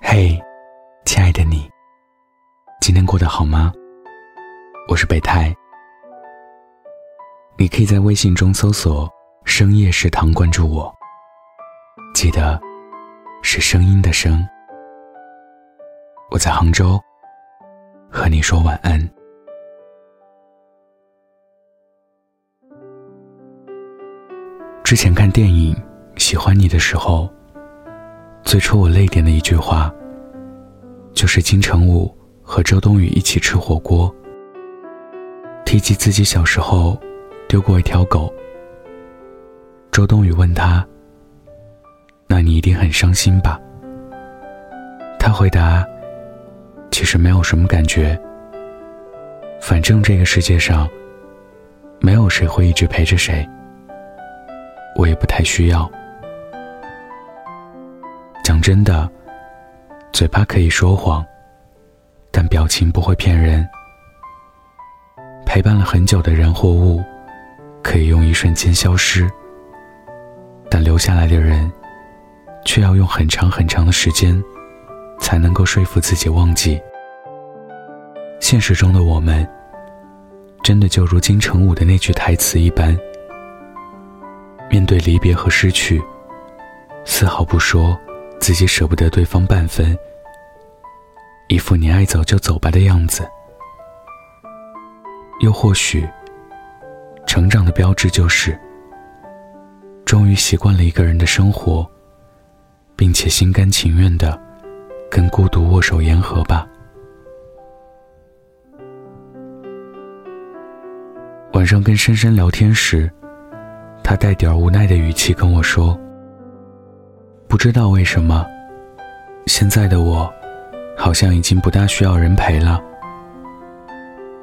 嘿，亲爱的你，今天过得好吗？我是北太，你可以在微信中搜索“深夜食堂”关注我，记得是声音的声。我在杭州，和你说晚安。之前看电影《喜欢你》的时候。最戳我泪点的一句话，就是金城武和周冬雨一起吃火锅，提及自己小时候丢过一条狗。周冬雨问他：“那你一定很伤心吧？”他回答：“其实没有什么感觉，反正这个世界上没有谁会一直陪着谁，我也不太需要。”真的，嘴巴可以说谎，但表情不会骗人。陪伴了很久的人或物，可以用一瞬间消失，但留下来的人，却要用很长很长的时间，才能够说服自己忘记。现实中的我们，真的就如金城武的那句台词一般，面对离别和失去，丝毫不说。自己舍不得对方半分，一副你爱走就走吧的样子。又或许，成长的标志就是，终于习惯了一个人的生活，并且心甘情愿的跟孤独握手言和吧。晚上跟深深聊天时，他带点无奈的语气跟我说。不知道为什么，现在的我，好像已经不大需要人陪了。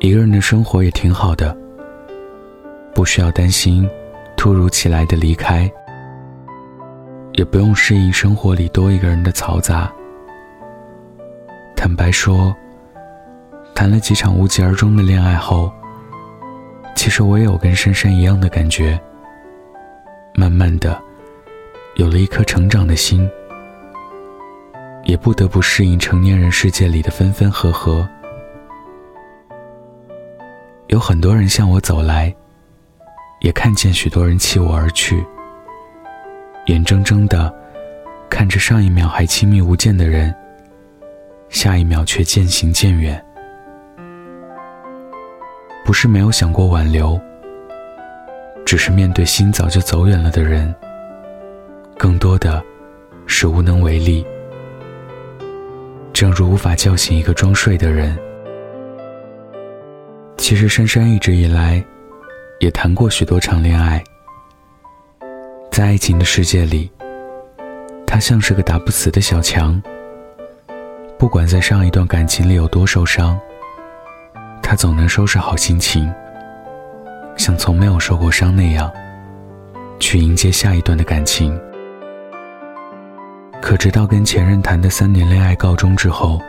一个人的生活也挺好的，不需要担心突如其来的离开，也不用适应生活里多一个人的嘈杂。坦白说，谈了几场无疾而终的恋爱后，其实我也有跟珊珊一样的感觉。慢慢的。有了一颗成长的心，也不得不适应成年人世界里的分分合合。有很多人向我走来，也看见许多人弃我而去。眼睁睁的看着上一秒还亲密无间的人，下一秒却渐行渐远。不是没有想过挽留，只是面对心早就走远了的人。更多的是无能为力，正如无法叫醒一个装睡的人。其实珊珊一直以来也谈过许多场恋爱，在爱情的世界里，她像是个打不死的小强。不管在上一段感情里有多受伤，她总能收拾好心情，像从没有受过伤那样，去迎接下一段的感情。可直到跟前任谈的三年恋爱告终之后，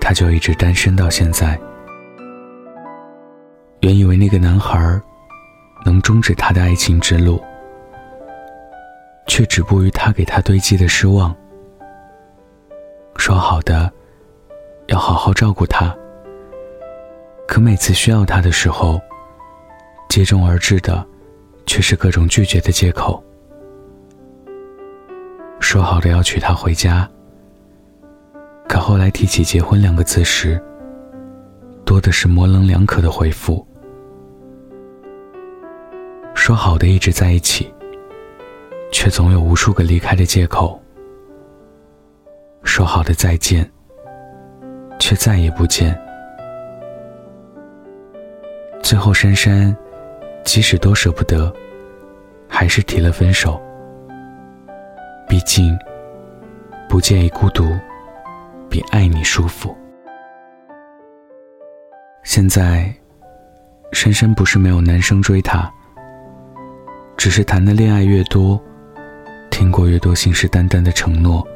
他就一直单身到现在。原以为那个男孩能终止他的爱情之路，却止步于他给他堆积的失望。说好的要好好照顾他，可每次需要他的时候，接踵而至的却是各种拒绝的借口。说好的要娶她回家，可后来提起结婚两个字时，多的是模棱两可的回复。说好的一直在一起，却总有无数个离开的借口。说好的再见，却再也不见。最后，珊珊即使多舍不得，还是提了分手。毕竟，不介意孤独，比爱你舒服。现在，珊珊不是没有男生追她，只是谈的恋爱越多，听过越多信誓旦旦的承诺，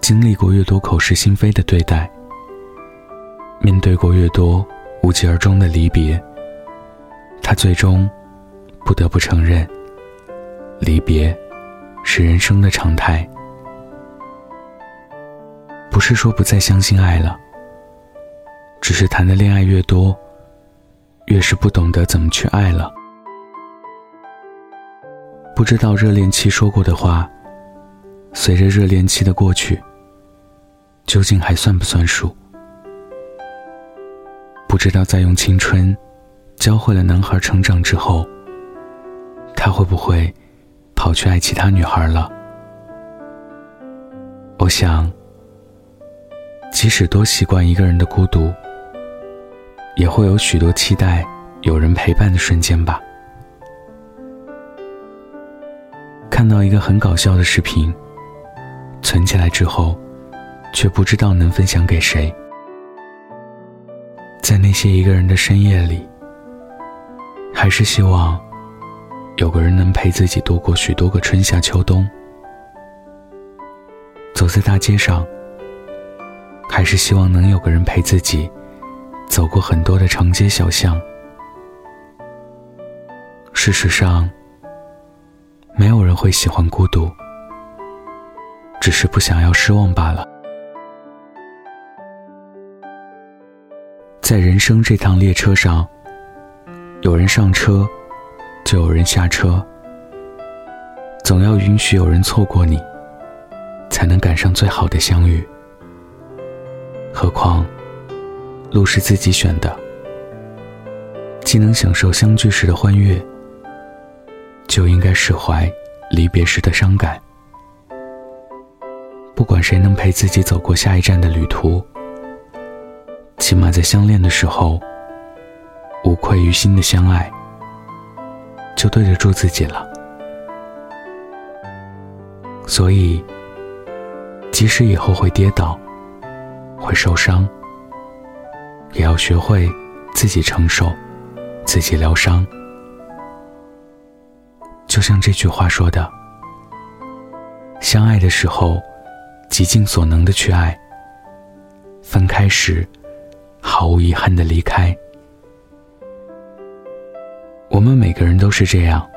经历过越多口是心非的对待，面对过越多无疾而终的离别，她最终不得不承认，离别。是人生的常态。不是说不再相信爱了，只是谈的恋爱越多，越是不懂得怎么去爱了。不知道热恋期说过的话，随着热恋期的过去，究竟还算不算数？不知道在用青春教会了男孩成长之后，他会不会跑去爱其他女孩了？我想，即使多习惯一个人的孤独，也会有许多期待有人陪伴的瞬间吧。看到一个很搞笑的视频，存起来之后，却不知道能分享给谁。在那些一个人的深夜里，还是希望有个人能陪自己度过许多个春夏秋冬。走在大街上，还是希望能有个人陪自己走过很多的长街小巷。事实上。没有人会喜欢孤独，只是不想要失望罢了。在人生这趟列车上，有人上车，就有人下车。总要允许有人错过你，才能赶上最好的相遇。何况，路是自己选的，既能享受相聚时的欢悦。就应该释怀离别时的伤感。不管谁能陪自己走过下一站的旅途，起码在相恋的时候，无愧于心的相爱，就对得住自己了。所以，即使以后会跌倒，会受伤，也要学会自己承受，自己疗伤。就像这句话说的：“相爱的时候，极尽所能的去爱；分开时，毫无遗憾的离开。”我们每个人都是这样，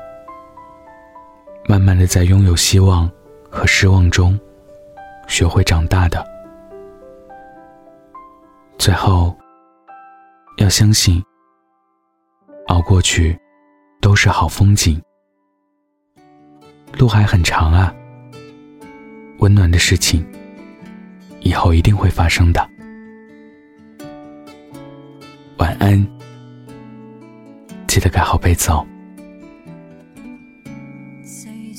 慢慢的在拥有希望和失望中，学会长大的。最后，要相信，熬过去，都是好风景。路还很长啊，温暖的事情，以后一定会发生的。晚安，得盖好被子哦。谁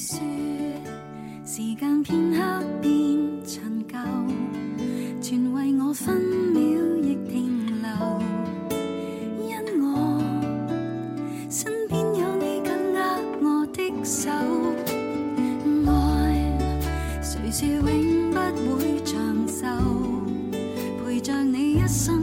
说永不会长寿？陪着你一生。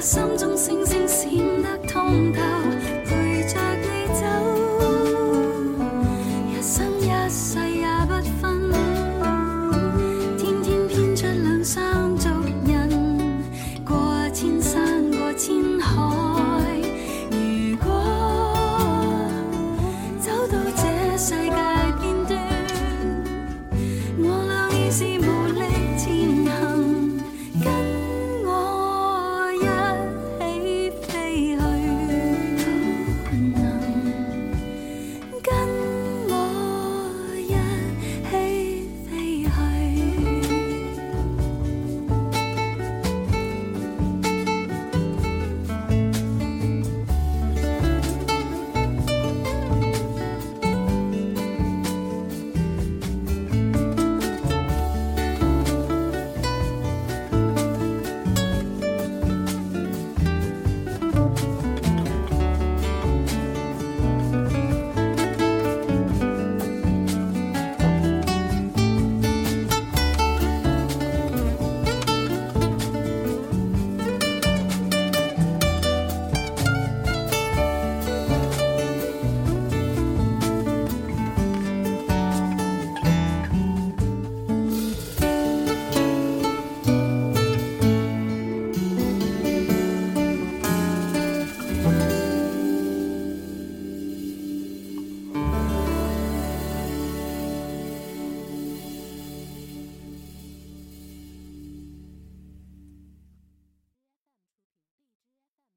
心中星星闪得通透。